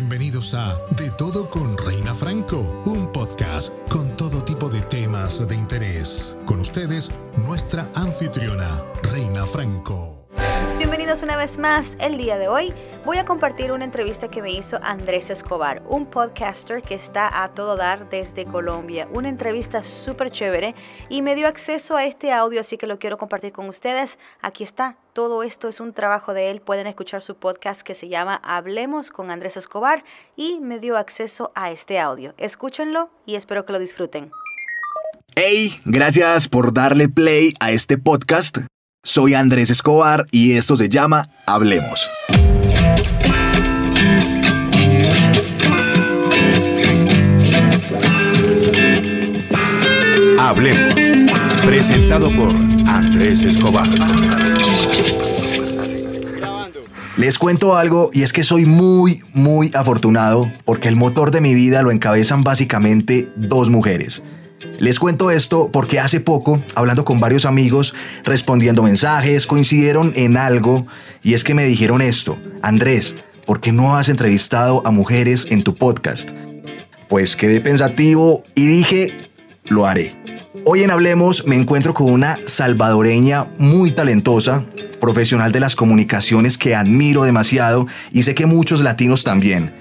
Bienvenidos a De Todo con Reina Franco, un podcast con todo tipo de temas de interés. Con ustedes, nuestra anfitriona, Reina Franco. Bienvenidos una vez más. El día de hoy voy a compartir una entrevista que me hizo Andrés Escobar, un podcaster que está a todo dar desde Colombia. Una entrevista súper chévere y me dio acceso a este audio, así que lo quiero compartir con ustedes. Aquí está. Todo esto es un trabajo de él. Pueden escuchar su podcast que se llama Hablemos con Andrés Escobar y me dio acceso a este audio. Escúchenlo y espero que lo disfruten. Hey, gracias por darle play a este podcast. Soy Andrés Escobar y esto se llama Hablemos. Hablemos. Presentado por Andrés Escobar. Les cuento algo y es que soy muy, muy afortunado porque el motor de mi vida lo encabezan básicamente dos mujeres. Les cuento esto porque hace poco, hablando con varios amigos, respondiendo mensajes, coincidieron en algo y es que me dijeron esto, Andrés, ¿por qué no has entrevistado a mujeres en tu podcast? Pues quedé pensativo y dije, lo haré. Hoy en Hablemos me encuentro con una salvadoreña muy talentosa, profesional de las comunicaciones que admiro demasiado y sé que muchos latinos también.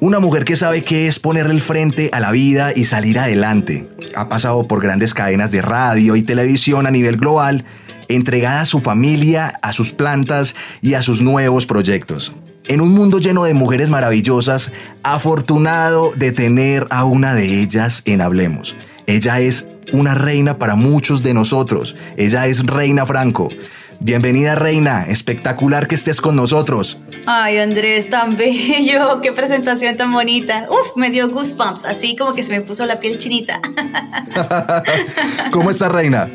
Una mujer que sabe qué es ponerle el frente a la vida y salir adelante. Ha pasado por grandes cadenas de radio y televisión a nivel global, entregada a su familia, a sus plantas y a sus nuevos proyectos. En un mundo lleno de mujeres maravillosas, afortunado de tener a una de ellas en Hablemos. Ella es una reina para muchos de nosotros. Ella es Reina Franco. Bienvenida Reina, espectacular que estés con nosotros. Ay Andrés, tan bello, qué presentación tan bonita. Uf, me dio goosebumps, así como que se me puso la piel chinita. ¿Cómo está Reina?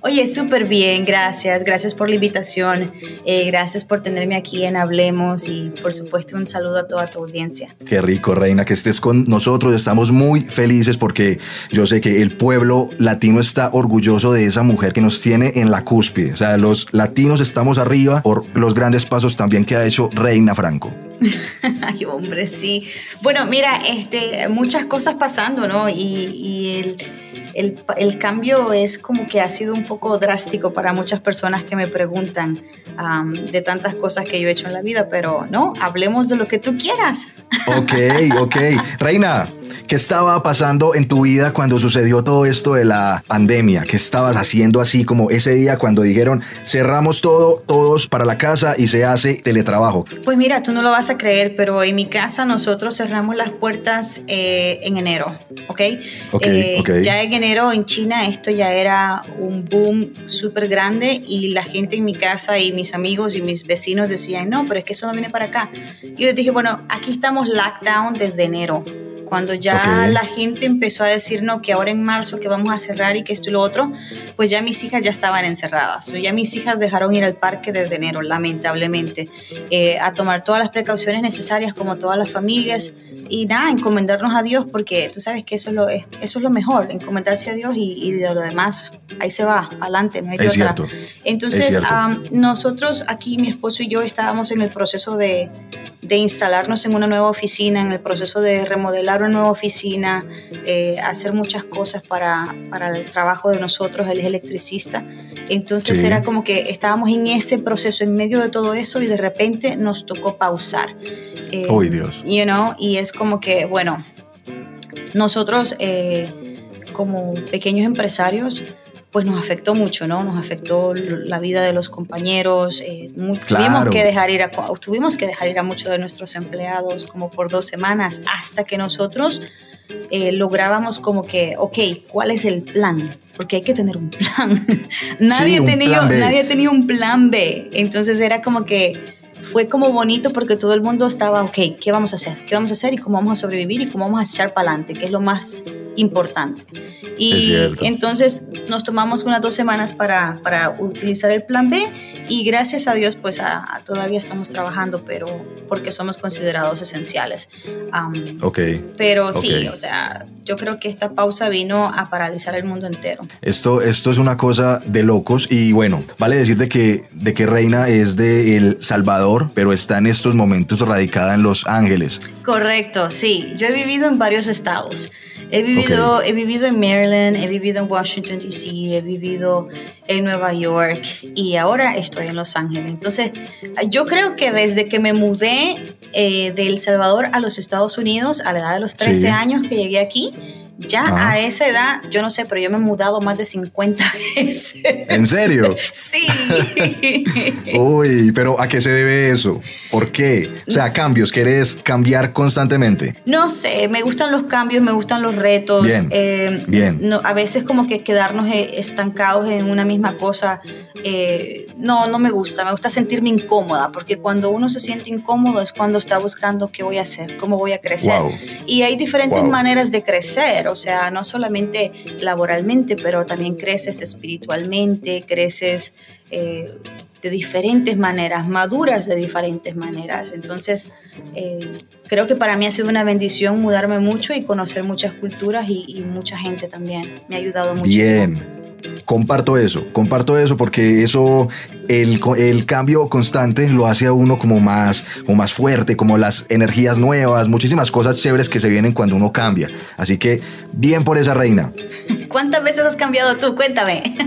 Oye, súper bien, gracias. Gracias por la invitación. Eh, gracias por tenerme aquí en Hablemos y por supuesto un saludo a toda tu audiencia. Qué rico, Reina, que estés con nosotros. Estamos muy felices porque yo sé que el pueblo latino está orgulloso de esa mujer que nos tiene en la cúspide. O sea, los latinos estamos arriba por los grandes pasos también que ha hecho Reina Franco. Ay, hombre, sí. Bueno, mira, este, muchas cosas pasando, ¿no? Y, y el el, cambio es como que ha sido un poco drástico para muchas personas que me preguntan de tantas cosas que yo he hecho en la vida, pero no, hablemos de lo que tú quieras. Ok, ok. Reina, ¿Qué estaba pasando en tu vida cuando sucedió todo esto de la pandemia? ¿Qué estabas haciendo así como ese día cuando dijeron cerramos todo, todos para la casa y se hace teletrabajo? Pues mira, tú no lo vas a creer, pero en mi casa nosotros cerramos las puertas eh, en enero, ¿ok? Okay, eh, Ya en enero en China esto ya era un boom súper grande y la gente en mi casa y mis amigos y mis vecinos decían, no, pero es que eso no viene para acá. Yo les dije, bueno, aquí estamos lockdown desde enero cuando ya la gente empezó a decir, no, que ahora en marzo que vamos a cerrar y que esto y lo otro, pues ya mis hijas ya estaban encerradas. Ya mis hijas dejaron ir al parque desde enero, lamentablemente, eh, a tomar todas las precauciones necesarias como todas las familias y nada, encomendarnos a Dios porque tú sabes que eso es lo, eso es lo mejor, encomendarse a Dios y, de lo demás, ahí se va, adelante, no hay es Cierto. Entonces, nosotros aquí, mi esposo y yo, estábamos en el proceso de, de instalarnos en una nueva oficina, en el proceso de remodelar una nueva oficina, eh, hacer muchas cosas para, para, el trabajo de nosotros, él es electricista. Entonces era como que estábamos en ese proceso, en medio de todo eso y de repente nos tocó pausar. Eh, Dios! You know, y es como que, bueno, nosotros eh, como pequeños empresarios, pues nos afectó mucho, ¿no? Nos afectó la vida de los compañeros, eh, tuvimos, que dejar ir a, tuvimos que dejar ir a muchos de nuestros empleados como por dos semanas hasta que nosotros eh, lográbamos como que, ok, ¿cuál es el plan? Porque hay que tener un plan. nadie, tenía, nadie tenía un plan B, entonces era como que fue como bonito porque todo el mundo estaba, ok, ¿qué vamos a hacer? ¿Qué vamos a hacer y cómo vamos a sobrevivir y cómo vamos a echar para adelante? Que es lo más importante. Y entonces nos tomamos unas dos semanas para, para, utilizar el plan B y gracias a Dios pues todavía estamos trabajando, pero porque somos considerados esenciales. ok. Pero sí, o sea, yo creo que esta pausa vino a paralizar el mundo entero. Esto, esto es una cosa de locos y bueno, vale decir de que, de que Reina es de El Salvador, pero está en estos momentos radicada en Los Ángeles. Correcto, sí. Yo he vivido en varios estados. He vivido, he vivido en Maryland, he vivido en Washington, D.C., he vivido en Nueva York y ahora estoy en Los Ángeles. Entonces, yo creo que desde que me mudé eh, de El Salvador a los Estados Unidos, a la edad de los 13 años que llegué aquí, ya a esa edad, yo no sé, pero yo me he mudado más de 50 veces. ¿En serio? sí. Uy, pero ¿a qué se debe eso? ¿Por qué? O sea, cambios, ¿quieres cambiar constantemente? No sé, me gustan los cambios, me gustan los retos. Bien. Eh, bien. No, a veces como que quedarnos eh, estancados en una misma cosa, eh, no, no me gusta. Me gusta sentirme incómoda, porque cuando uno se siente incómodo es cuando está buscando qué voy a hacer, cómo voy a crecer. Y hay diferentes maneras de crecer o sea, no solamente laboralmente, pero también creces espiritualmente, creces eh, de diferentes maneras, maduras de diferentes maneras. Entonces, eh, creo que para mí ha sido una bendición mudarme mucho y conocer muchas culturas y, mucha gente también. Me ha ayudado mucho. Bien. Comparto eso, comparto eso porque eso, el, el, cambio constante lo hace a uno como más, como más fuerte, como las energías nuevas, muchísimas cosas chéveres que se vienen cuando uno cambia. Así que bien por esa reina. ¿Cuántas veces has cambiado tú? Cuéntame.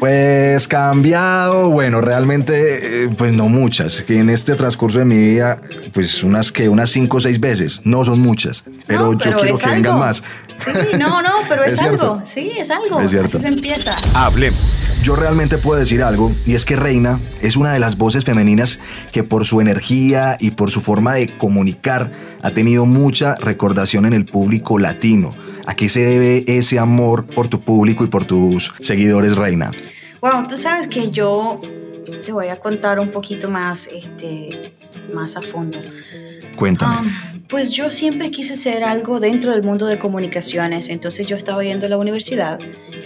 Pues cambiado, bueno, realmente, eh, pues no muchas. Que en este transcurso de mi vida, pues unas que unas cinco o seis veces, no son muchas, pero, yo quiero que vengan más. Sí, no, no, pero es, algo. Sí, es algo. Es cierto. Así se empieza. Hablemos. Yo realmente puedo decir algo, y es que Reina es una de las voces femeninas que por su energía y por su forma de comunicar ha tenido mucha recordación en el público latino. ¿A qué se debe ese amor por tu público y por tus seguidores, Reina? Bueno, tú sabes que yo te voy a contar un poquito más, este, más a fondo. Cuéntame. Ah, pues yo siempre quise ser algo dentro del mundo de comunicaciones, entonces yo estaba yendo a la universidad,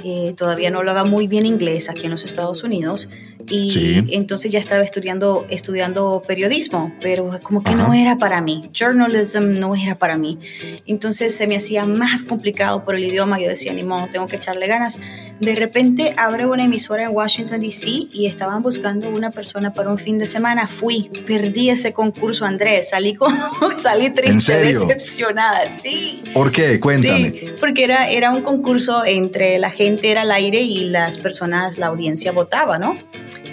eh, todavía no hablaba muy bien inglés aquí en los Estados Unidos y entonces ya estaba estudiando, estudiando periodismo, pero como que no era para mí, journalism no era para mí, entonces se me hacía más complicado por el idioma, yo decía, ni modo, tengo que echarle ganas. De repente abre una emisora en Washington, D.C. y estaban buscando una persona para un fin de semana, fui, perdí ese concurso, Andrés, salí, con, salí triste decepcionada, sí. ¿Por qué? Cuéntame. Sí, porque era, era un concurso entre la gente era al aire y las personas, la audiencia votaba, ¿no?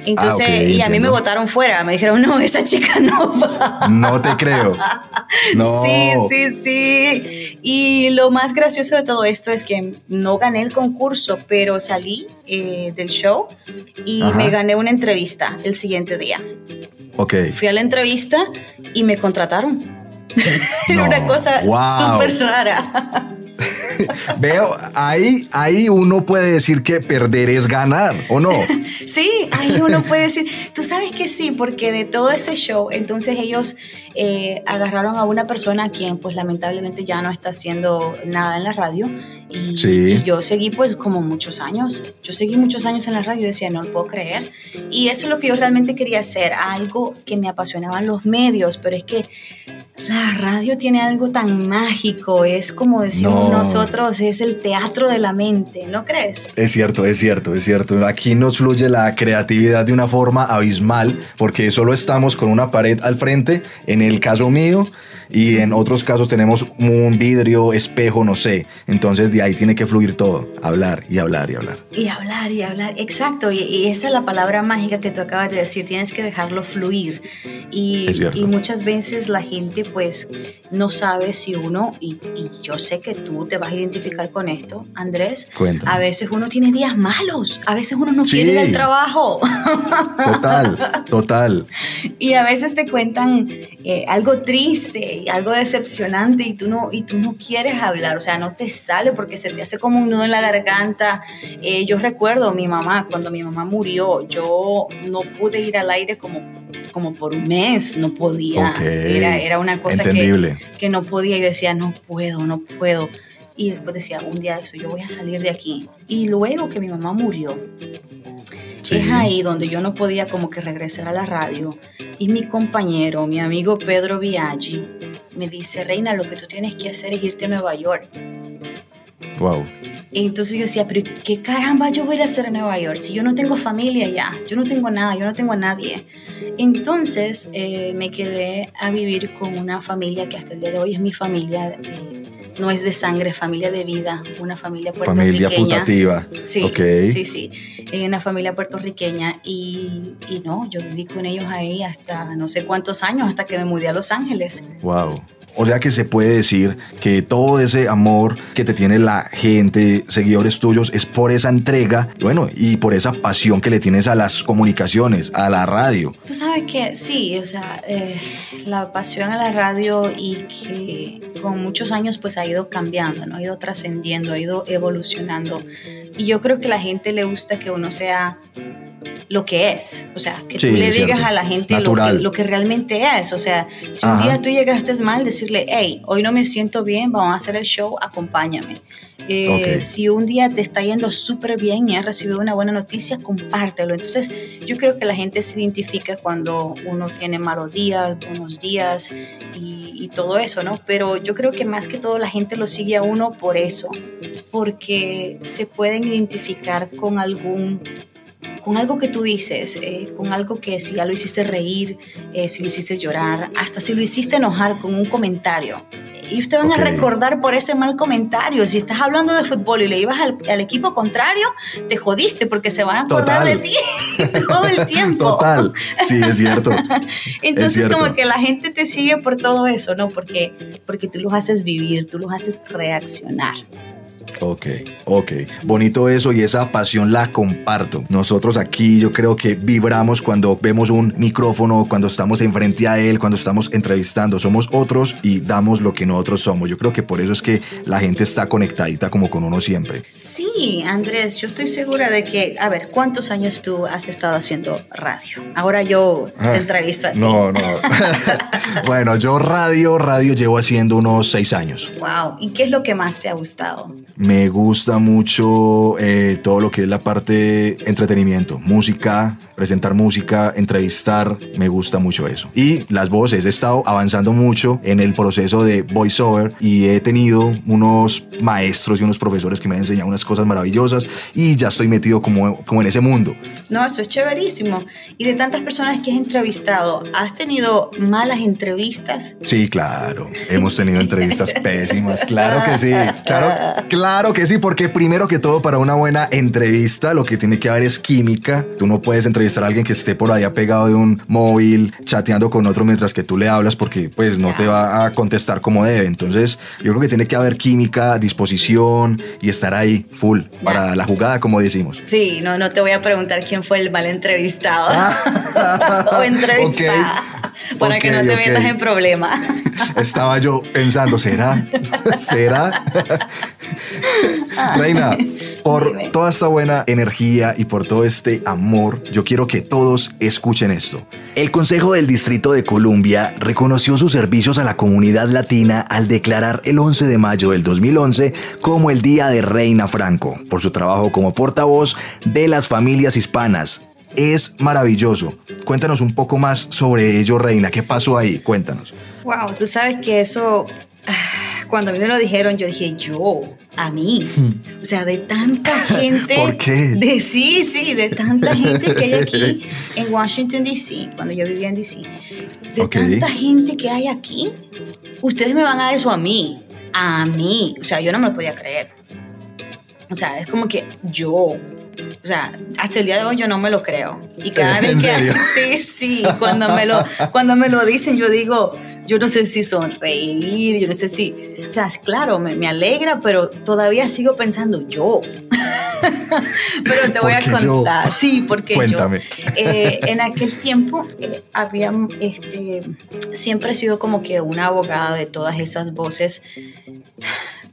Entonces, ah, y a mí me votaron fuera, me dijeron, no, esa chica no va. No te creo. No. Sí, sí, sí. Y lo más gracioso de todo esto es que no gané el concurso, pero salí eh, del show y me gané una entrevista el siguiente día. Ok. Fui a la entrevista y me contrataron. Era una cosa súper rara. Veo, ahí, ahí uno puede decir que perder es ganar, ¿o no? sí, ahí uno puede decir, tú sabes que sí, porque de todo ese show, entonces ellos eh, agarraron a una persona a quien pues lamentablemente ya no está haciendo nada en la radio y, yo seguí pues como muchos años, yo seguí muchos años en la radio y decía, no lo puedo creer. Y eso es lo que yo realmente quería hacer, algo que me apasionaban los medios, pero es que la radio tiene algo tan mágico, es como decimos nosotros, es el teatro de la mente, ¿no crees? Es cierto, es cierto, es cierto. Aquí nos fluye la creatividad de una forma abismal porque solo estamos con una pared al frente, en el caso mío, y en otros casos tenemos un vidrio, espejo, no sé. Entonces de ahí tiene que fluir todo, hablar y hablar y hablar. Y hablar y hablar, exacto. Y, esa es la palabra mágica que tú acabas de decir, tienes que dejarlo fluir. Y, y muchas veces la gente pues no sabe si uno, y, yo sé que tú te vas a identificar con esto, Andrés, a veces uno tiene días malos, a veces uno no quiere ir al trabajo. Total, total. Y a veces te cuentan eh, algo triste algo decepcionante y tú, no, y tú no quieres hablar, o sea, no te sale porque se te hace como un nudo en la garganta. Eh, yo recuerdo mi mamá, cuando mi mamá murió, yo no pude ir al aire como, como por un mes, no podía. Era, era una cosa que, que no podía, yo decía, no puedo, no puedo. Y después decía, un día yo voy a salir de aquí. Y luego que mi mamá murió, es ahí donde yo no podía como que regresar a la radio. Y mi compañero, mi amigo Pedro Viaggi, me dice, Reina, lo que tú tienes que hacer es irte a Nueva York. Wow. Entonces yo decía, pero ¿qué caramba yo voy a hacer en Nueva York? Si yo no tengo familia ya, yo no tengo nada, yo no tengo a nadie. Entonces eh, me quedé a vivir con una familia que hasta el día de hoy es mi familia. Eh, no es de sangre, familia de vida, una familia puertorriqueña. Familia putativa. Sí, okay. sí, sí. Eh, una familia puertorriqueña y, y no, yo viví con ellos ahí hasta no sé cuántos años, hasta que me mudé a Los Ángeles. Wow. O sea que se puede decir que todo ese amor que te tiene la gente, seguidores tuyos, es por esa entrega, bueno, y por esa pasión que le tienes a las comunicaciones, a la radio. Tú sabes que sí, o sea, eh, la pasión a la radio y que con muchos años pues ha ido cambiando, ¿no? Ha ido trascendiendo, ha ido evolucionando. Y yo creo que a la gente le gusta que uno sea lo que es, o sea, que tú le digas a la gente lo que, lo que, realmente es, o sea, si un día tú llegaste mal, decirle, hey, hoy no me siento bien, vamos a hacer el show, acompáñame. Eh, si un día te está yendo súper bien y has recibido una buena noticia, compártelo. Entonces, yo creo que la gente se identifica cuando uno tiene malos días, buenos días y, y todo eso, ¿no? Pero yo creo que más que todo la gente lo sigue a uno por eso, porque se pueden identificar con algún con algo que tú dices, eh, con algo que si ya lo hiciste reír, eh, si lo hiciste llorar, hasta si lo hiciste enojar con un comentario. Y ustedes van a recordar por ese mal comentario. Si estás hablando de fútbol y le ibas al, equipo contrario, te jodiste porque se van a acordar de ti todo el tiempo. Total, sí, es cierto. Entonces como que la gente te sigue por todo eso, ¿no? Porque, porque tú los haces vivir, tú los haces reaccionar. Ok, ok. Bonito eso y esa pasión la comparto. Nosotros aquí yo creo que vibramos cuando vemos un micrófono, cuando estamos enfrente a él, cuando estamos entrevistando. Somos otros y damos lo que nosotros somos. Yo creo que por eso es que la gente está conectadita como con uno siempre. Sí, Andrés, yo estoy segura de que, a ver, ¿cuántos años tú has estado haciendo radio? Ahora yo te ah, entrevisto a ti. No, no. bueno, yo radio, radio llevo haciendo unos seis años. Wow. ¿Y qué es lo que más te ha gustado? Me gusta mucho eh, todo lo que es la parte entretenimiento, música, presentar música, entrevistar, me gusta mucho eso. Y las voces, he estado avanzando mucho en el proceso de voiceover y he tenido unos maestros y unos profesores que me han enseñado unas cosas maravillosas y ya estoy metido como, como en ese mundo. No, eso es chéverísimo. Y de tantas personas que has entrevistado, ¿has tenido malas entrevistas? Sí, claro. Hemos tenido entrevistas pésimas, claro que sí. Claro, claro Claro que sí, porque primero que todo para una buena entrevista lo que tiene que haber es química. Tú no puedes entrevistar a alguien que esté por allá pegado de un móvil, chateando con otro mientras que tú le hablas porque pues no te va a contestar como debe. Entonces yo creo que tiene que haber química, disposición y estar ahí full para la jugada como decimos. Sí, no, no te voy a preguntar quién fue el mal entrevistado o entrevistada. Para que no te metas en problemas. Estaba yo pensando, ¿será? ¿Será? Reina, por toda esta buena energía y por todo este amor, yo quiero que todos escuchen esto. El Consejo del Distrito de Columbia reconoció sus servicios a la comunidad latina al declarar el 11 de mayo del 2011 como el Día de Reina Franco, por su trabajo como portavoz de las familias hispanas. Es maravilloso. Cuéntanos un poco más sobre ello, Reina. ¿Qué pasó ahí? Cuéntanos. Wow, tú sabes que eso cuando a mí me lo dijeron, yo dije, yo, a mí. O sea, de tanta gente. ¿Por qué? De, sí, sí, de tanta gente que hay aquí en Washington, D.C., cuando yo vivía en D.C. De tanta gente que hay aquí, ustedes me van a dar eso a mí. A mí. O sea, yo no me lo podía creer. O sea, es como que yo, o sea, hasta el día de hoy yo no me lo creo. Y cada vez que sí, sí, cuando me lo cuando me lo dicen yo digo, yo no sé si sonreír, yo no sé si, o sea, claro, me, me alegra, pero todavía sigo pensando yo. pero te voy a contar, sí, porque Cuéntame. yo eh, en aquel tiempo eh, había, este, siempre he sido como que una abogada de todas esas voces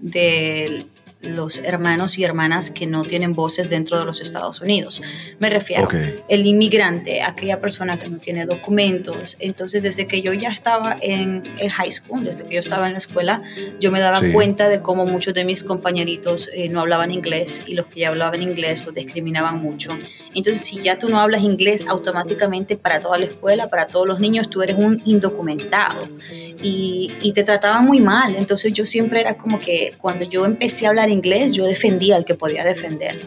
del los hermanos y hermanas que no tienen voces dentro de los Estados Unidos. Me refiero Ok. el inmigrante, aquella persona que no tiene documentos. Entonces, desde que yo ya estaba en el high school, desde que yo estaba en la escuela, yo me daba Sí. cuenta de cómo muchos de mis compañeritos eh, no hablaban inglés y los que ya hablaban inglés los discriminaban mucho. Entonces, si ya tú no hablas inglés, automáticamente para toda la escuela, para todos los niños, tú eres un indocumentado y, y te trataban muy mal. Entonces, yo siempre era como que cuando yo empecé a hablar inglés, yo defendía al que podía defender.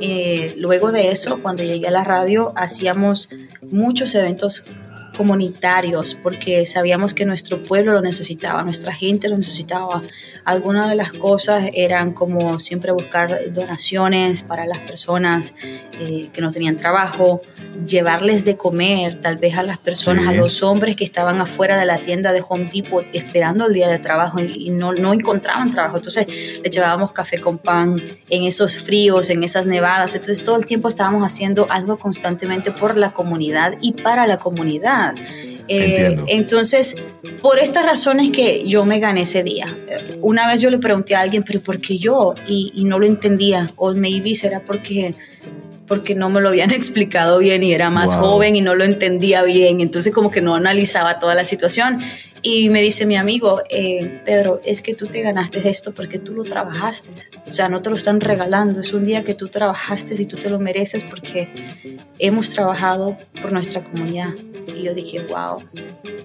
Eh, luego de eso, cuando llegué a la radio, hacíamos muchos eventos comunitarios porque sabíamos que nuestro pueblo lo necesitaba, nuestra gente lo necesitaba. Algunas de las cosas eran como siempre buscar donaciones para las personas eh, que no tenían trabajo, llevarles de comer tal vez a las personas, Sí. a los hombres que estaban afuera de la tienda de Home Depot esperando el día de trabajo y, no, no encontraban trabajo. Entonces le llevábamos café con pan en esos fríos, en esas nevadas. Entonces todo el tiempo estábamos haciendo algo constantemente por la comunidad y para la comunidad. Eh, entonces, por estas razones que yo me gané ese día. Eh, Una vez yo le pregunté a alguien, pero ¿por qué yo? Y, y no lo entendía. O maybe será porque porque no me lo habían explicado bien y era más Wow. joven y no lo entendía bien, entonces como que no analizaba toda la situación. Y me dice mi amigo, eh, Pedro, es que tú te ganaste esto porque tú lo trabajaste. O sea, no te lo están regalando, es un día que tú trabajaste y tú te lo mereces porque hemos trabajado por nuestra comunidad. Y yo dije, wow,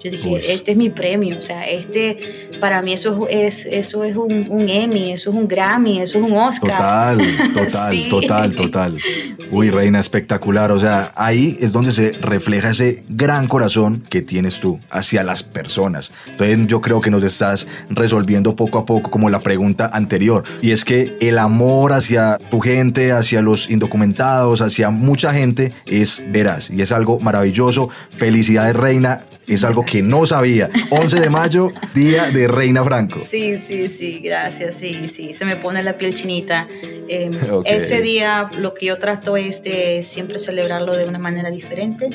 yo dije, este es mi premio, o sea, este, para mí eso es, eso es un, un Emmy, eso es un Grammy, eso es un Oscar. Total, total, Sí. total, total. Sí. Uy, reina, espectacular. O sea, ahí es donde se refleja ese gran corazón que tienes tú hacia las personas. Entonces yo creo que nos estás resolviendo poco a poco como la pregunta anterior. Y es que el amor hacia tu gente, hacia los indocumentados, hacia mucha gente es veraz y es algo maravilloso. Felicidades, reina. Es algo que no sabía. 11 de mayo, día de Reina Franco. Sí, sí, sí, gracias, sí, sí, se me pone la piel chinita. Eh, Ok. Ese día lo que yo trato es de siempre celebrarlo de una manera diferente.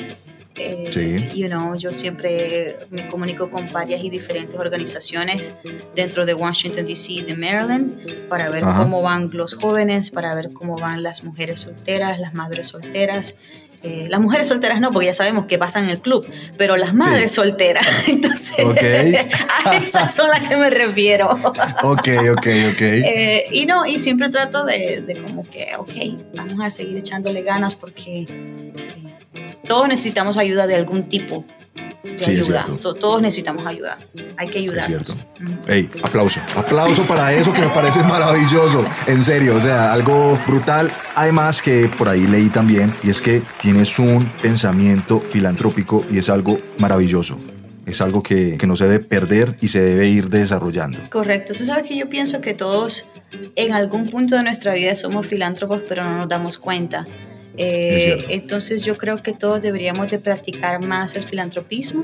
Eh, Sí. you know, yo siempre me comunico con varias y diferentes organizaciones dentro de Washington, D.C. de Maryland para ver Ajá. cómo van los jóvenes, para ver cómo van las mujeres solteras, las madres solteras. Eh, las mujeres solteras no, porque ya sabemos que pasan en el club, pero las madres solteras, entonces Ok. a esas son las que me refiero. Ok, ok, ok. Eh, y no, y siempre trato de, de como que, ok, vamos a seguir echándole ganas porque eh, todos necesitamos ayuda de algún tipo de Sí, es ayuda. cierto. To- Todos necesitamos ayuda. Hay que ayudar. cierto. Ey, aplauso. Aplauso para eso que me parece maravilloso. En serio, o sea, algo brutal. Además que por ahí leí también, y es que tienes un pensamiento filantrópico y es algo maravilloso. Es algo que, que no se debe perder y se debe ir desarrollando. Correcto. Tú sabes que yo pienso que todos en algún punto de nuestra vida somos filántropos, pero no nos damos cuenta. Eh, entonces yo creo que todos deberíamos de practicar más el filantropismo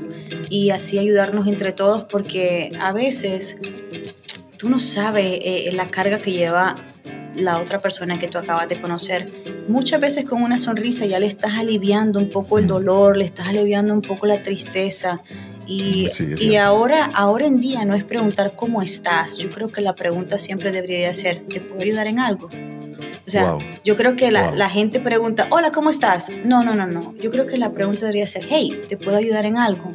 y así ayudarnos entre todos porque a veces tú no sabes eh, la carga que lleva la otra persona que tú acabas de conocer. Muchas veces con una sonrisa ya le estás aliviando un poco el dolor, le estás aliviando un poco la tristeza. Y, Sí, y ahora, ahora en día no es preguntar cómo estás. Yo creo que la pregunta siempre debería ser, ¿te puedo ayudar en algo? O sea, Wow. yo creo que la, Wow. la gente pregunta, hola, ¿cómo estás? No, no, no, no. Yo creo que la pregunta debería ser, hey, ¿te puedo ayudar en algo?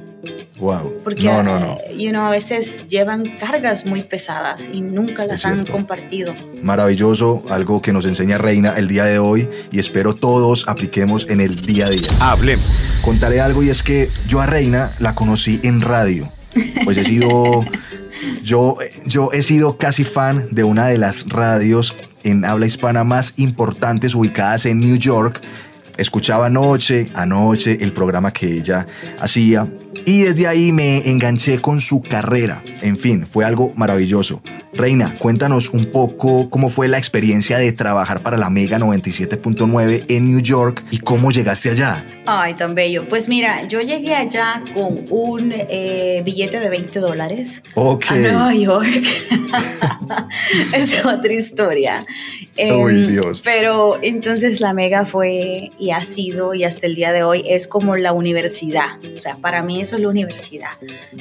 Wow. Porque, no, no, no. eh, you know, a veces llevan cargas muy pesadas y nunca las han compartido. Maravilloso, algo que nos enseña Reina el día de hoy y espero todos apliquemos en el día a día. Hablemos. Contaré algo y es que yo a Reina la conocí en radio. Pues he sido, yo, yo he sido casi fan de una de las radios en habla hispana más importantes ubicadas en New York. Escuchaba anoche, anoche el programa que ella hacía y desde ahí me enganché con su carrera. En fin, fue algo maravilloso. Reina, cuéntanos un poco cómo fue la experiencia de trabajar para la Mega 97.9 en New York y cómo llegaste allá. Ay, tan bello. Pues mira, yo llegué allá con un eh, billete de 20 dólares Ok. a Nueva York. es otra historia. Em, Dios. Pero entonces la Mega fue y ha sido y hasta el día de hoy es como la universidad. O sea, para mí eso es la universidad.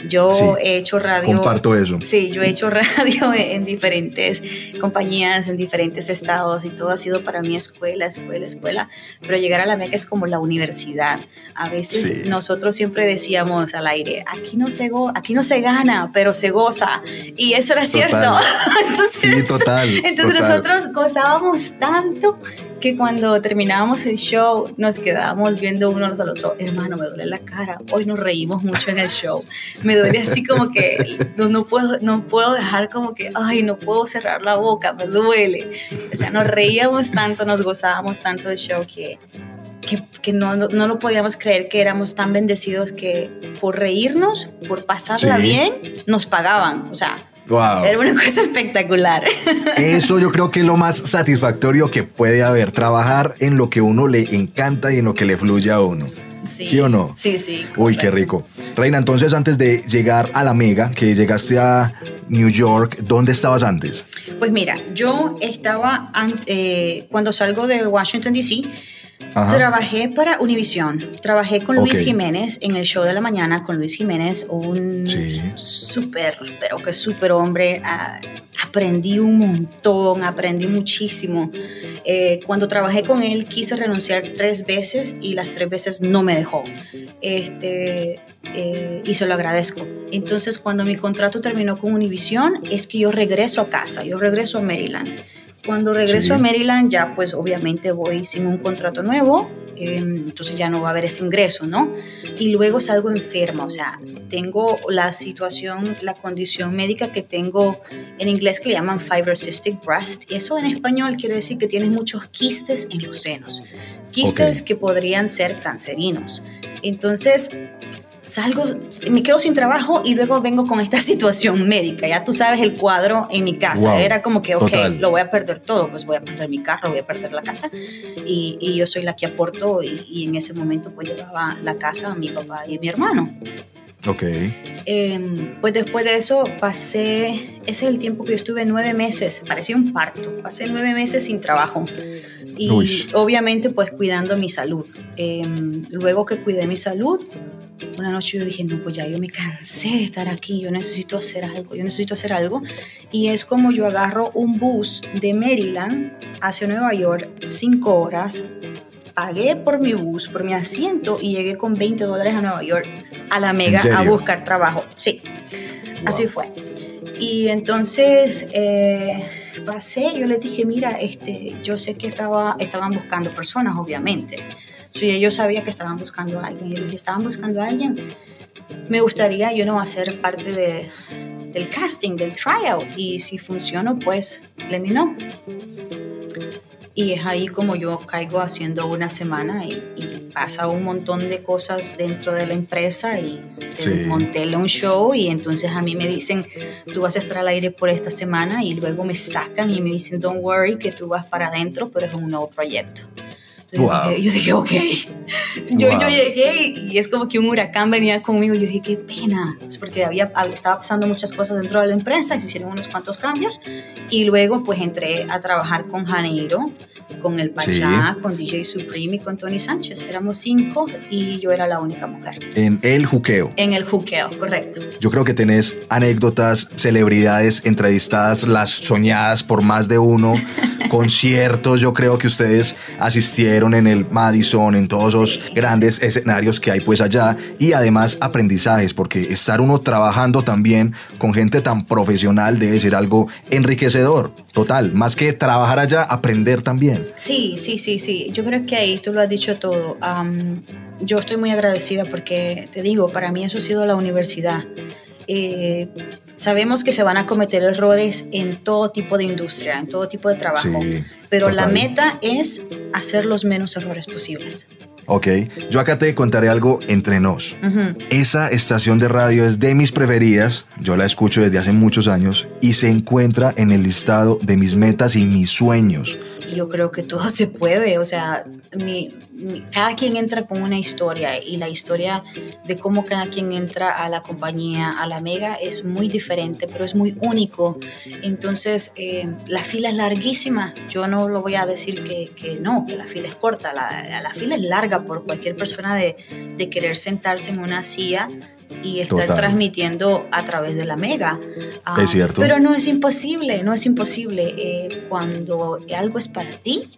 Yo Sí, he hecho radio. Comparto eso. Sí, yo he hecho radio en diferentes compañías, en diferentes estados y todo ha sido para mí escuela, escuela, escuela. Pero llegar a la Meca es como la universidad. A veces Sí. nosotros siempre decíamos al aire, aquí no se go aquí no se gana, pero se goza. Y eso era cierto. Entonces, Sí, total. entonces total. nosotros gozábamos tanto que cuando terminábamos el show nos quedábamos viendo uno al otro, hermano, me duele la cara, hoy nos reímos mucho en el show, me duele así como que no, no, puedo, no puedo dejar como que, ay, no puedo cerrar la boca, me duele. O sea, nos reíamos tanto, nos gozábamos tanto el show que, que, que no, no, no lo podíamos creer que éramos tan bendecidos que por reírnos, por pasarla Sí. bien, nos pagaban. O sea, Wow. era una cosa espectacular. Eso yo creo que es lo más satisfactorio que puede haber, trabajar en lo que uno le encanta y en lo que le fluye a uno. ¿Sí o no? Sí, sí. Uy, qué rico. Reina, entonces antes de llegar a la Mega, que llegaste a New York, ¿dónde estabas antes? Pues mira, yo estaba, eh, cuando salgo de Washington, D.C., Ajá. trabajé para Univision. Trabajé con Luis. Jiménez en el show de la mañana con Luis Jiménez, un Sí. súper, pero que súper hombre. Ah, aprendí un montón, aprendí muchísimo. Eh, cuando trabajé con él quise renunciar tres veces y las tres veces no me dejó. Este, eh, y se lo agradezco. Entonces, cuando mi contrato terminó con Univision, es que yo regreso a casa, yo regreso a Maryland. Cuando regreso Sí. a Maryland, ya pues obviamente voy sin un contrato nuevo, eh, entonces ya no va a haber ese ingreso, ¿no? Y luego salgo enferma, o sea, tengo la situación, la condición médica que tengo en inglés que le llaman fibrocystic breast, y eso en español quiere decir que tienes muchos quistes en los senos, quistes Ok. que podrían ser cancerinos. Entonces, salgo, me quedo sin trabajo y luego vengo con esta situación médica. Ya tú sabes el cuadro en mi casa. Wow, Era como que, ok, total. lo voy a perder todo, pues voy a perder mi carro, voy a perder la casa. Y, y yo soy la que aporto y, y en ese momento pues llevaba la casa a mi papá y mi hermano. Ok. Eh, pues después de eso pasé, ese es el tiempo que yo estuve nueve meses, parecía un parto, pasé nueve meses sin trabajo y Uy. obviamente pues cuidando mi salud. Eh, luego que cuidé mi salud, una noche yo dije, no, pues ya yo me cansé de estar aquí, yo necesito hacer algo, yo necesito hacer algo. Y es como yo agarro un bus de Maryland hacia Nueva York, cinco horas, pagué por mi bus, por mi asiento y llegué con 20 dólares a Nueva York, a la Mega, a buscar trabajo. Sí, así Wow. fue. Y entonces eh, pasé, yo les dije, mira, este, yo sé que estaba, estaban buscando personas, obviamente. Sí, yo sabía que estaban buscando a alguien. Les dije, estaban buscando a alguien. Me gustaría, yo no, hacer parte de, del casting, del tryout. Y si funciono, pues, let me know. Y es ahí como yo caigo haciendo una semana y, y pasa un montón de cosas dentro de la empresa y se Sí. un show y entonces a mí me dicen, tú vas a estar al aire por esta semana y luego me sacan y me dicen, don't worry, que tú vas para adentro, pero es un nuevo proyecto. Entonces Wow. dije- yo dije, ok. Yo, Wow. yo llegué y, y es como que un huracán venía conmigo. Yo dije, qué pena. Es porque había, estaba pasando muchas cosas dentro de la empresa y se hicieron unos cuantos cambios. Y luego pues entré a trabajar con Janeiro, con el Pachá, con DJ Supreme y con Tony Sánchez. Éramos cinco y yo era la única mujer. En el juqueo. En el juqueo, correcto. Yo creo que tenés anécdotas, celebridades entrevistadas, las soñadas por más de uno, conciertos. Yo creo que ustedes asistieron en el Madison, en todos esos Sí, grandes escenarios que hay pues allá y además aprendizajes, porque estar uno trabajando también con gente tan profesional debe ser algo enriquecedor, total. Más que trabajar allá, aprender también. Sí, sí, sí, sí. Yo creo que ahí tú lo has dicho todo. Yo estoy muy agradecida porque, te digo, para mí eso ha sido la universidad. Eh, sabemos que se van a cometer errores en todo tipo de industria, en todo tipo de trabajo, Sí, pero la total. meta es hacer los menos errores posibles. Ok, yo acá te contaré algo entre nos. Esa estación de radio es de mis preferidas, yo la escucho desde hace muchos años y se encuentra en el listado de mis metas y mis sueños. Yo creo que todo se puede, o sea, mi- mi- cada quien entra con una historia y la historia de cómo cada quien entra a la compañía, a la mega, es muy diferente, pero es muy único. Entonces, eh, la fila es larguísima. Yo no lo voy a decir que, que no, que la fila es corta, la, la fila es larga por cualquier persona de, de querer sentarse en una silla y estar Total. transmitiendo a través de la mega. Ah, Es cierto. Pero no es imposible, no es imposible. Eh, cuando algo es para ti,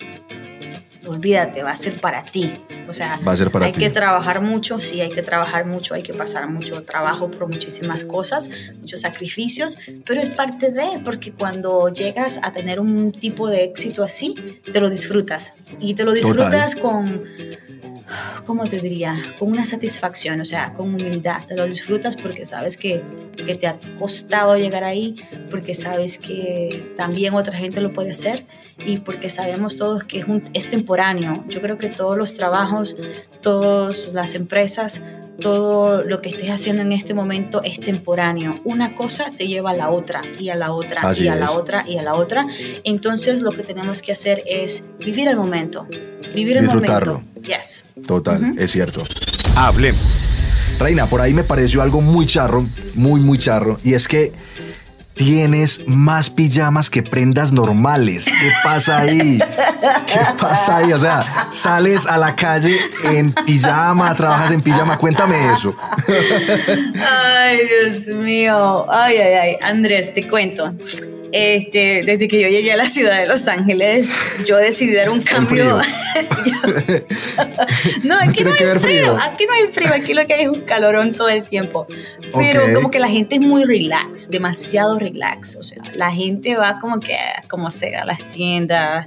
olvídate, va a ser para ti. O sea, Va a ser para hay ti. que trabajar mucho, sí, hay que trabajar mucho, hay que pasar mucho trabajo por muchísimas cosas, muchos sacrificios, pero es parte de, porque cuando llegas a tener un tipo de éxito así, te lo disfrutas. Y te lo disfrutas con, ¿cómo te diría? Con una satisfacción, o sea, con humildad. Te lo disfrutas porque sabes que, que te ha costado llegar ahí, porque sabes que también otra gente lo puede hacer y porque sabemos todos que es, un- es temporáneo. Yo creo que todos los trabajos, todas las empresas, todo lo que estés haciendo en este momento es temporáneo. Una cosa te lleva a la otra y a la otra Así y a la otra y a la otra. Entonces lo que tenemos que hacer es vivir el momento. Vivir el Disfrutarlo. momento. Yes. Total, es cierto. Hablemos. Reina, por ahí me pareció algo muy charro, muy, muy charro, y es que tienes más pijamas que prendas normales. ¿Qué pasa ahí? ¿Qué pasa ahí? O sea, sales a la calle en pijama, trabajas en pijama, cuéntame eso. Ay, Dios mío. Ay, ay, ay. Andrés, te cuento. Este, desde que yo llegué a la ciudad de Los Ángeles, yo decidí dar un cambio. no, aquí no, que hay ver frío. frío. Aquí no hay frío. Aquí lo que hay es un calorón todo el tiempo. Pero Ok. como que la gente es muy relax, demasiado relax. O sea, la gente va como que, como sea, a las tiendas.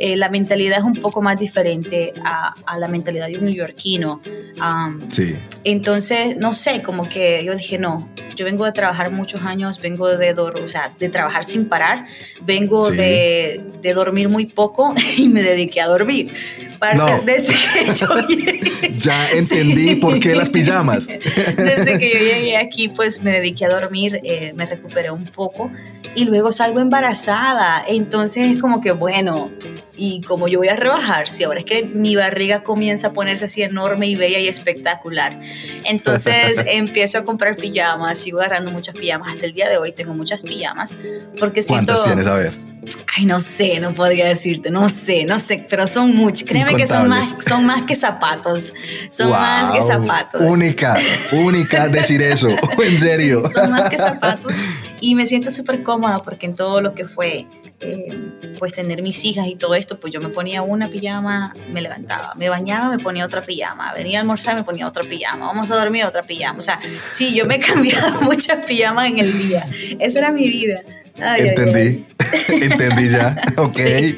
Eh, la mentalidad es un poco más diferente a, a la mentalidad de un neoyorquino. Am, Sí, entonces, no sé, como que yo dije, no, yo vengo de trabajar muchos años, vengo de, o sea, de trabajar sin parar, vengo Sí. de, de dormir muy poco y me dediqué a dormir. Parte- No. Desde que yo llegué. ya entendí Sí. por qué las pijamas. Desde que yo llegué aquí, pues me dediqué a dormir, eh, me recuperé un poco y luego salgo embarazada. Entonces es como que, bueno, y como yo voy a rebajar, si ahora es que mi barriga comienza a ponerse así enorme y bella y espectacular. Entonces empiezo a comprar pijamas, sigo agarrando muchas pijamas. Hasta el día de hoy tengo muchas pijamas porque siento... ¿Cuántas tienes? A ver. Ay, no sé, no podría decirte, no sé, no sé, pero son muchas. Créeme que son más, son más que zapatos. Son más que Wow, zapatos. Única, única decir eso. En serio. Sí, son más que zapatos. Y me siento súper cómoda porque en todo lo que fue, eh, pues tener mis hijas y todo esto, pues yo me ponía una pijama, me levantaba, me bañaba, me ponía otra pijama, venía a almorzar, me ponía otra pijama, vamos a dormir, otra pijama. O sea, sí, yo me he cambiado muchas pijamas en el día. Esa era mi vida. Ay, Entendí. ay. Entendí ya. Ok. Sí.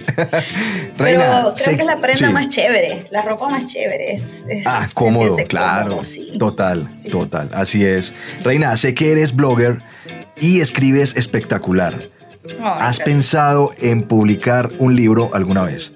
Reina, Pero creo que es la prenda sí. más chévere, la ropa más chévere. Es, es Ah, cómodo, claro. cómodo, sí. Total, total. Así es. Reina, sé que eres blogger y escribes espectacular. ¿Has pensado en publicar un libro alguna vez?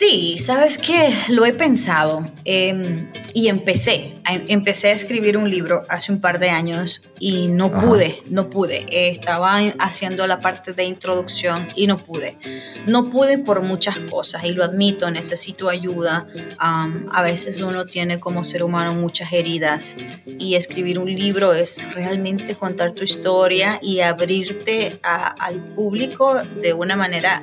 Sí, sabes que lo he pensado eh, y empecé. a- Empecé a escribir un libro hace un par de años y no Ajá. pude, no pude. Eh, estaba haciendo la parte de introducción y no pude. No pude por muchas cosas y lo admito, necesito ayuda. A veces uno tiene como ser humano muchas heridas y escribir un libro es realmente contar tu historia y abrirte a- al público de una manera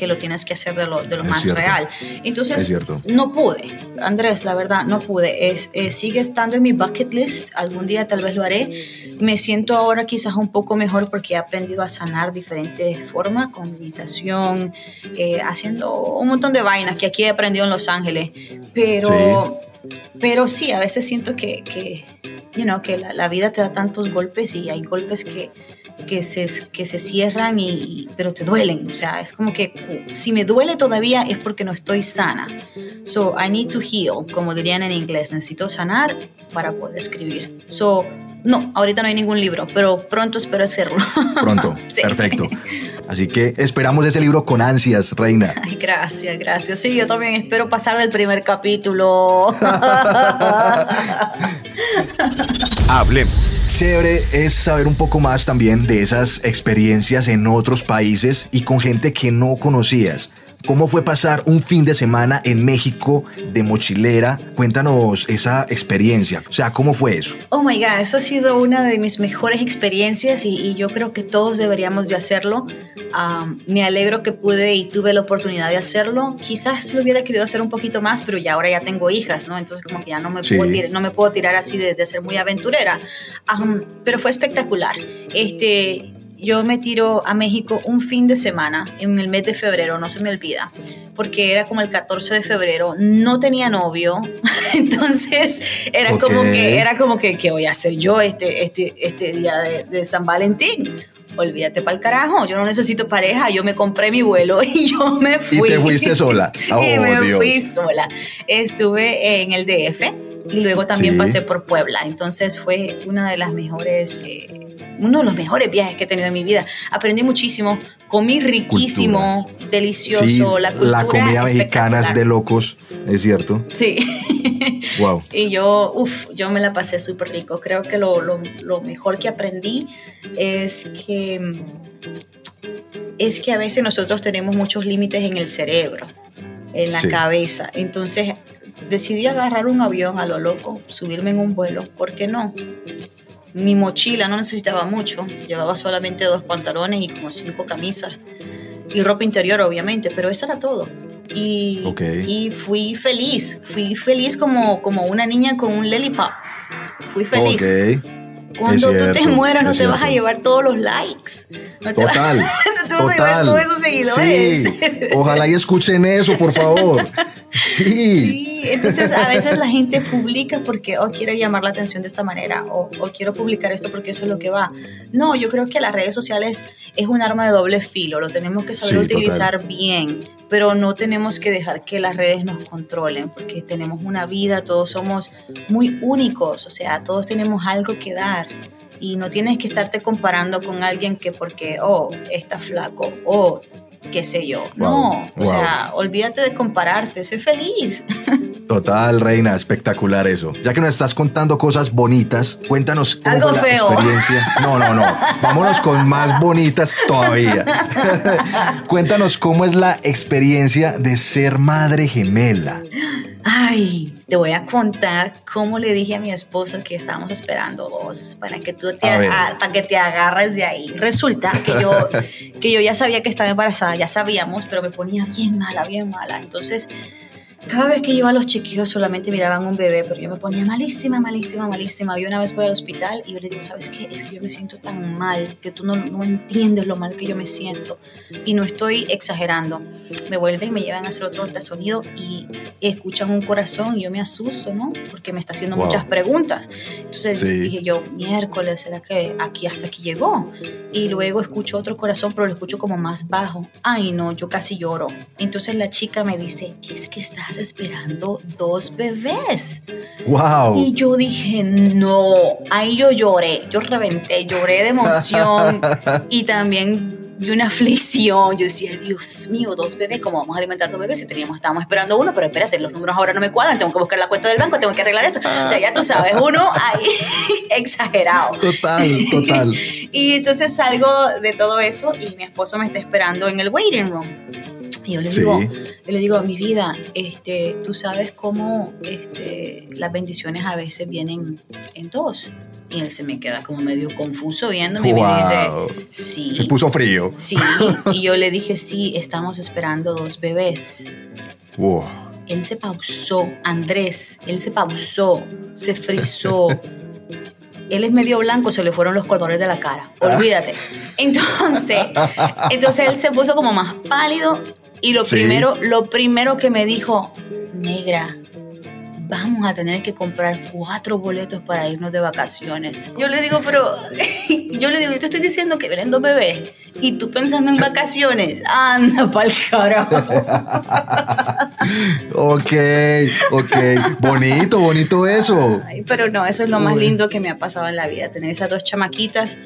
que lo tienes que hacer de lo, de lo más cierto. real. Entonces, no pude. Andrés, la verdad, no pude. Es, eh, sigue estando en mi bucket list. Algún día tal vez lo haré. Me siento ahora quizás un poco mejor porque he aprendido a sanar diferentes formas, con meditación, eh, haciendo un montón de vainas que aquí he aprendido en Los Ángeles. Pero, pero sí, a veces siento que, que, you know, que la, la vida te da tantos golpes y hay golpes que, que, se, que se cierran, y, y- pero te duelen. O sea, es como que uh, si me duele todavía es porque no estoy sana. So, I need to heal, como dirían en inglés. Necesito sanar para poder escribir. So, no, ahorita no hay ningún libro, pero pronto espero hacerlo. Pronto. Sí. Perfecto. Así que esperamos ese libro con ansias, Reina. Ay, gracias, gracias. Sí, yo también espero pasar del primer capítulo. Hablemos. Chévere es saber un poco más también de esas experiencias en otros países y con gente que no conocías. ¿Cómo fue pasar un fin de semana en México de mochilera? Cuéntanos esa experiencia. O sea, ¿cómo fue eso? Oh my God, eso ha sido una de mis mejores experiencias y, y yo creo que todos deberíamos de hacerlo. Um, me alegro que pude y tuve la oportunidad de hacerlo. Quizás lo hubiera querido hacer un poquito más, pero ya ahora ya tengo hijas, ¿no? Entonces como que ya no me, Sí. puedo, tirar, no me puedo tirar así de, de ser muy aventurera. Um, pero fue espectacular. Este, yo me tiro a México un fin de semana en el mes de febrero, no se me olvida, porque era como el 14 de febrero, no tenía novio, entonces era Ok. como que era como que qué voy a hacer yo este este este día de, de San Valentín. Olvídate para el carajo, yo no necesito pareja, yo me compré mi vuelo y yo me Y fui. te fuiste sola. y Oh, me Dios. fui sola. Estuve en el DF y luego también Sí. pasé por Puebla. Entonces fue una de las mejores, eh, uno de los mejores viajes que he tenido en mi vida. Aprendí muchísimo, comí riquísimo, delicioso, Sí, la cultura comida mexicana es de locos, es cierto. Sí. Wow. Y yo, uff, yo me la pasé súper rico. Creo que lo, lo- lo mejor que aprendí es que, es que a veces nosotros tenemos muchos límites en el cerebro, en la Sí. cabeza. Entonces decidí agarrar un avión a lo loco, subirme en un vuelo. ¿Por qué no? Mi mochila no necesitaba mucho. Llevaba solamente dos pantalones y como cinco camisas. Y ropa interior, obviamente, pero eso era todo. Y, y fui feliz, fui feliz como, como una niña con un lollipop. Fui feliz. Cuando tú te cierto, mueras no te vas a cierto. llevar todos los likes. No te vas- Total. no te vas a llevar todos esos seguidores. Sí. Ojalá y escuchen eso, por favor. Sí. Sí, entonces a veces la gente publica porque, oh, quiero llamar la atención de esta manera, o, o quiero publicar esto porque esto es lo que va. No, yo creo que las redes sociales es un arma de doble filo, lo tenemos que saber Sí, total. utilizar bien, pero no tenemos que dejar que las redes nos controlen, porque tenemos una vida, todos somos muy únicos, o sea, todos tenemos algo que dar. Y no tienes que estarte comparando con alguien que porque, oh, está flaco, o qué sé yo. no, o wow. sea, olvídate de compararte, sé feliz. Total, reina, espectacular eso. Ya que nos estás contando cosas bonitas, cuéntanos cómo Algo fue la experiencia. No, no, no. Vámonos con más bonitas todavía. cuéntanos cómo es la experiencia de ser madre gemela. Ay, te voy a contar cómo le dije a mi esposo que estábamos esperando vos para que tú te, a- para que te agarres de ahí. Resulta que yo, que yo ya sabía que estaba embarazada, ya sabíamos, pero me ponía bien mala, bien mala. Entonces, cada vez que iba a los chequeos solamente miraban un bebé, pero yo me ponía malísima, malísima, malísima. Y una vez voy al hospital y yo le digo, ¿sabes qué? Es que yo me siento tan mal que tú no, no entiendes lo mal que yo me siento. Y no estoy exagerando. Me vuelven, me llevan a hacer otro ultrasonido y escuchan un corazón y yo me asusto, ¿no? Porque me está haciendo Wow. muchas preguntas. Entonces Sí. dije yo, miércoles, ¿será que aquí hasta aquí llegó? Y luego escucho otro corazón, pero lo escucho como más bajo. Ay, no, yo casi lloro. Entonces la chica me dice, es que estás esperando dos bebés. Wow. Y yo dije, no, ahí yo lloré, yo reventé, lloré de emoción y también de una aflicción. Yo decía, Dios mío, dos bebés, ¿cómo vamos a alimentar dos bebés? Si teníamos, estábamos esperando uno, pero espérate, los números ahora no me cuadran, tengo que buscar la cuenta del banco, tengo que arreglar esto. O sea, ya tú sabes, uno ahí exagerado. Total, total. Y entonces salgo de todo eso y mi esposo me está esperando en el waiting room. Y yo le Sí. digo, yo le digo, mi vida, este, tú sabes cómo este, las bendiciones a veces vienen en dos. Y él se me queda como medio confuso viéndome y me Wow. dice, sí. Se puso frío. Sí, y yo le dije, sí, estamos esperando dos bebés. Wow. Él se pausó, Andrés, él se pausó, se frizó. Él es medio blanco, se le fueron los colores de la cara. Olvídate. Entonces, entonces él se puso como más pálido y lo Sí. primero, lo primero que me dijo, negra, vamos a tener que comprar cuatro boletos para irnos de vacaciones. Yo le digo, pero yo le digo, yo te estoy diciendo que vienen dos bebés y tú pensando en vacaciones. Anda pa'l carajo. Ok, ok. Bonito, bonito eso. Ay, pero no, eso es lo más lindo que me ha pasado en la vida, tener esas dos chamaquitas.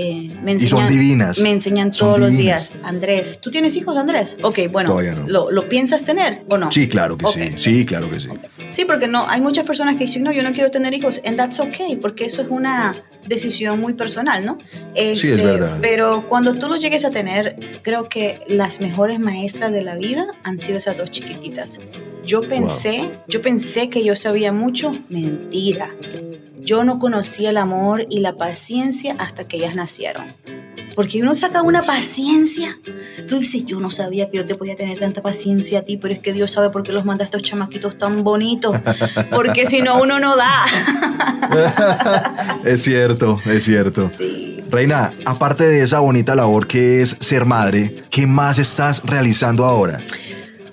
Eh, me Y son enseñan, divinas. Me enseñan Son todos los divinas. días. Andrés, ¿tú tienes hijos, Andrés? Ok, bueno, Todavía no. ¿lo, lo piensas tener o no? Sí, claro que Ok. sí. Sí, claro que sí. Sí, porque no, hay muchas personas que dicen, no, yo no quiero tener hijos, and that's okay, porque eso es una decisión muy personal, ¿no? Sí, es Este, verdad. Pero cuando tú lo llegues a tener, creo que las mejores maestras de la vida han sido esas dos chiquititas. Yo pensé, yo pensé que yo sabía mucho, mentira. Yo no conocía el amor y la paciencia hasta que ellas nacieron. Porque uno saca una paciencia. Tú dices, yo no sabía que yo te podía tener tanta paciencia a ti, pero es que Dios sabe por qué los manda a estos chamaquitos tan bonitos. Porque si no, uno no da. es cierto, es cierto. Sí. Reina, aparte de esa bonita labor que es ser madre, ¿qué más estás realizando ahora?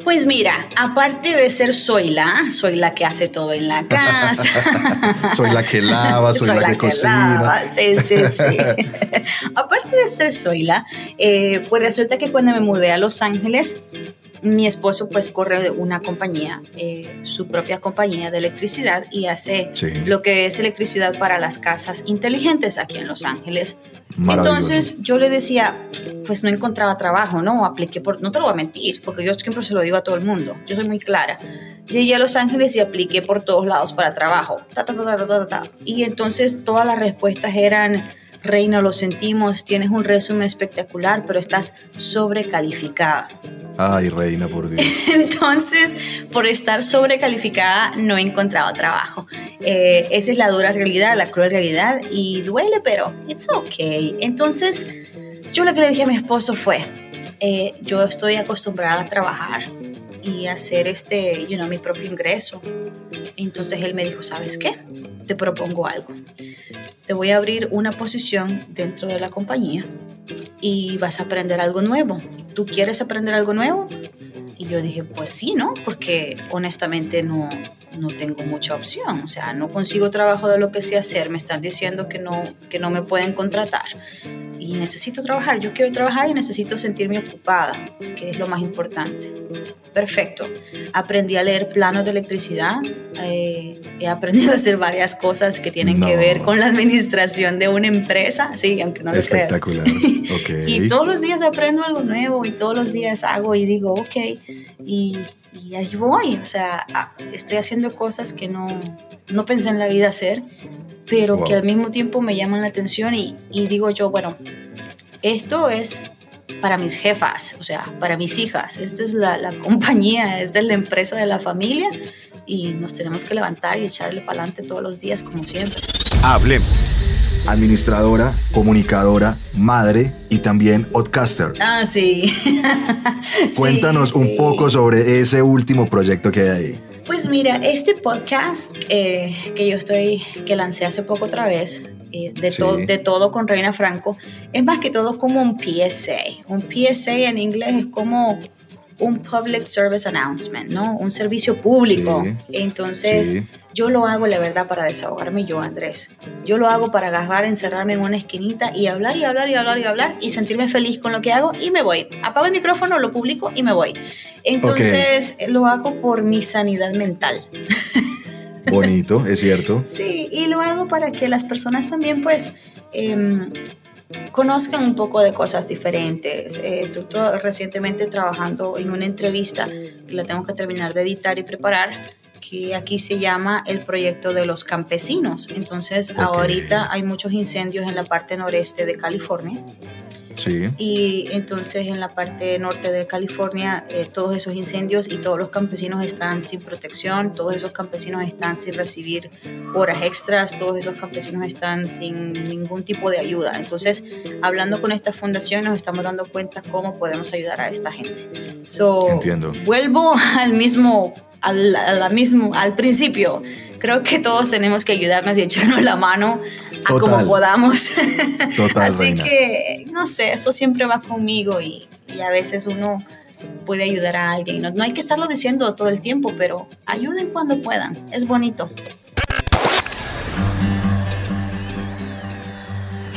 Pues mira, aparte de ser soy la, soy la que hace todo en la casa. Soy la que lava, soy, la, que, cocina. lava, Sí, sí, sí. aparte de ser soy la, eh, pues resulta que cuando me mudé a Los Ángeles, mi esposo pues corre una compañía, eh, su propia compañía de electricidad y hace Sí. lo que es electricidad para las casas inteligentes aquí en Los Ángeles. Entonces yo le decía, pues no encontraba trabajo, ¿no? Apliqué por, no te lo voy a mentir, porque yo siempre se lo digo a todo el mundo, yo soy muy clara. Llegué a Los Ángeles y apliqué por todos lados para trabajo. Ta, ta, ta, ta, ta, ta, ta. Y entonces todas las respuestas eran, Reina, lo sentimos, tienes un resumen espectacular, pero estás sobrecalificada. Ay, reina, por Dios. Entonces, por estar sobrecalificada, no he encontrado trabajo. Eh, esa es la dura realidad, la cruel realidad, y duele, pero it's okay. Entonces, yo lo que le dije a mi esposo fue, eh, yo estoy acostumbrada a trabajar y hacer este, you know, mi propio ingreso. Entonces él me dijo, ¿sabes qué? Te propongo algo. Te voy a abrir una posición dentro de la compañía y vas a aprender algo nuevo. ¿Tú quieres aprender algo nuevo? Y yo dije, pues sí, ¿no? Porque honestamente no, no tengo mucha opción. O sea, no consigo trabajo de lo que sé hacer. Me están diciendo que no, que no me pueden contratar. Y necesito trabajar. Yo quiero trabajar y necesito sentirme ocupada, que es lo más importante. Perfecto. Aprendí a leer planos de electricidad. eh, he aprendido a hacer varias cosas que tienen que ver con la administración de una empresa. Sí, aunque no lo creas. Espectacular. Ok. Y todos los días aprendo algo nuevo y todos los días hago y digo, ok, y, y ahí voy. O sea, estoy haciendo cosas que no, no pensé en la vida hacer, pero Wow. que al mismo tiempo me llaman la atención y, y digo yo, bueno, esto es para mis jefas, o sea, para mis hijas. Esta es la, la compañía, esta es la empresa de la familia y nos tenemos que levantar y echarle para adelante todos los días como siempre. Hablemos. Administradora, comunicadora, madre y también podcaster. Ah, sí. Cuéntanos Sí, un sí. poco sobre ese último proyecto que hay ahí. Pues mira, este podcast eh, que yo estoy, que lancé hace poco otra vez, eh, de, Sí. to- de todo con Reina Franco, es más que todo como un PSA. Un PSA en inglés es como un Public Service Announcement, ¿no? Un servicio público. Sí. Entonces, Sí. Yo lo hago, la verdad, para desahogarme yo, Andrés. Yo lo hago para agarrar, encerrarme en una esquinita y hablar y hablar y hablar y hablar y sentirme feliz con lo que hago y me voy. Apago el micrófono, lo publico y me voy. Entonces, lo hago por mi sanidad mental. Bonito, es cierto. Sí, y lo hago para que las personas también, pues, em, conozcan un poco de cosas diferentes. Eh, recientemente trabajando en una entrevista que la tengo que terminar de editar y preparar que aquí se llama el proyecto de los campesinos. Entonces, Ok. ahorita hay muchos incendios en la parte noreste de California Sí. y entonces en la parte norte de California eh, todos esos incendios y todos los campesinos están sin protección, todos esos campesinos están sin recibir horas extras, todos esos campesinos están sin ningún tipo de ayuda. Entonces, hablando con esta fundación nos estamos dando cuenta cómo podemos ayudar a esta gente. So, Entiendo. Vuelvo al mismo al, a la mismo, al principio, creo que todos tenemos que ayudarnos y echarnos la mano a Total. como podamos. Total, Así reina. que, no sé, eso siempre va conmigo y, y a veces uno puede ayudar a alguien. No, no hay que estarlo diciendo todo el tiempo, pero ayuden cuando puedan. Es bonito.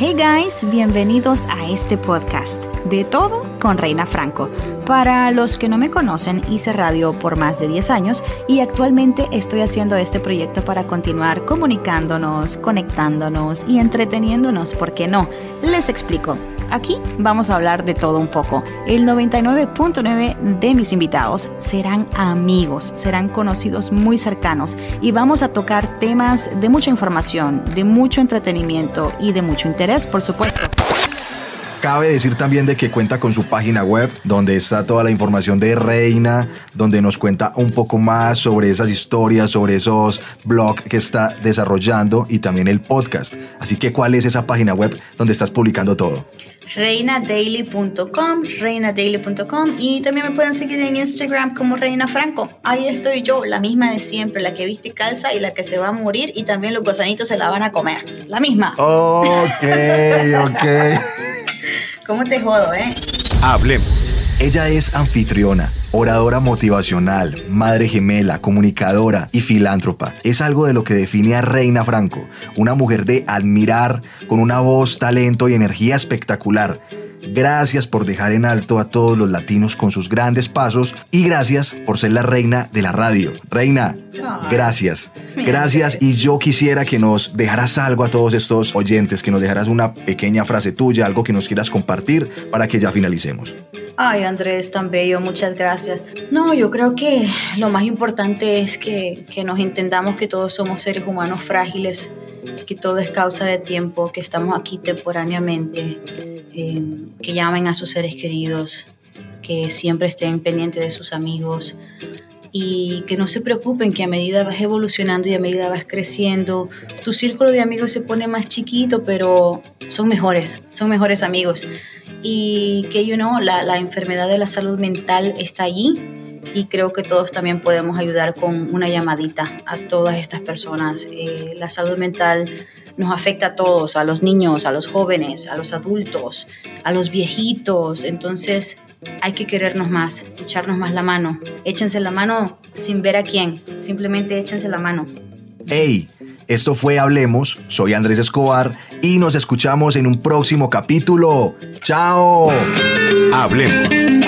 Hey guys, bienvenidos a este podcast de todo con Reina Franco. Para los que no me conocen, hice radio por más de 10 años y actualmente estoy haciendo este proyecto para continuar comunicándonos, conectándonos y entreteniéndonos, ¿por qué no? Les explico. Aquí vamos a hablar de todo un poco. El 99.9 de mis invitados serán amigos, serán conocidos muy cercanos y vamos a tocar temas de mucha información, de mucho entretenimiento y de mucho interés, por supuesto. Cabe decir también de que cuenta con su página web, donde está toda la información de Reina, donde nos cuenta un poco más sobre esas historias, sobre esos blogs que está desarrollando y también el podcast. Así que, ¿cuál es esa página web donde estás publicando todo? reinadaily.com, reinadaily.com y también me pueden seguir en Instagram como Reina Franco. Ahí estoy yo, la misma de siempre, la que viste calza y la que se va a morir y también los gusanitos se la van a comer. La misma. Ok, ok. ¿Cómo te jodo, eh? Hablemos. Ella es anfitriona, oradora motivacional, madre gemela, comunicadora y filántropa. Es algo de lo que define a Reina Franco, una mujer de admirar, con una voz, talento y energía espectacular. Gracias por dejar en alto a todos los latinos con sus grandes pasos y gracias por ser la reina de la radio. Reina, gracias. Gracias y yo quisiera que nos dejaras algo a todos estos oyentes, que nos dejaras una pequeña frase tuya, algo que nos quieras compartir para que ya finalicemos. Ay, Andrés, tan bello, muchas gracias. No, yo creo que lo más importante es que, que nos entendamos que todos somos seres humanos frágiles, que todo es causa de tiempo, que estamos aquí temporáneamente, eh, que llamen a sus seres queridos, que siempre estén pendientes de sus amigos y que no se preocupen que a medida vas evolucionando y a medida vas creciendo, tu círculo de amigos se pone más chiquito, pero son mejores, son mejores amigos. Y que, you know, la, la enfermedad de la salud mental está allí y creo que todos también podemos ayudar con una llamadita a todas estas personas. Eh, la salud mental nos afecta a todos, a los niños, a los jóvenes, a los adultos, a los viejitos. Entonces hay que querernos más, echarnos más la mano. Échense la mano sin ver a quién, simplemente échense la mano. ¡Hey! Esto fue Hablemos, soy Andrés Escobar y nos escuchamos en un próximo capítulo. ¡Chao! Hablemos.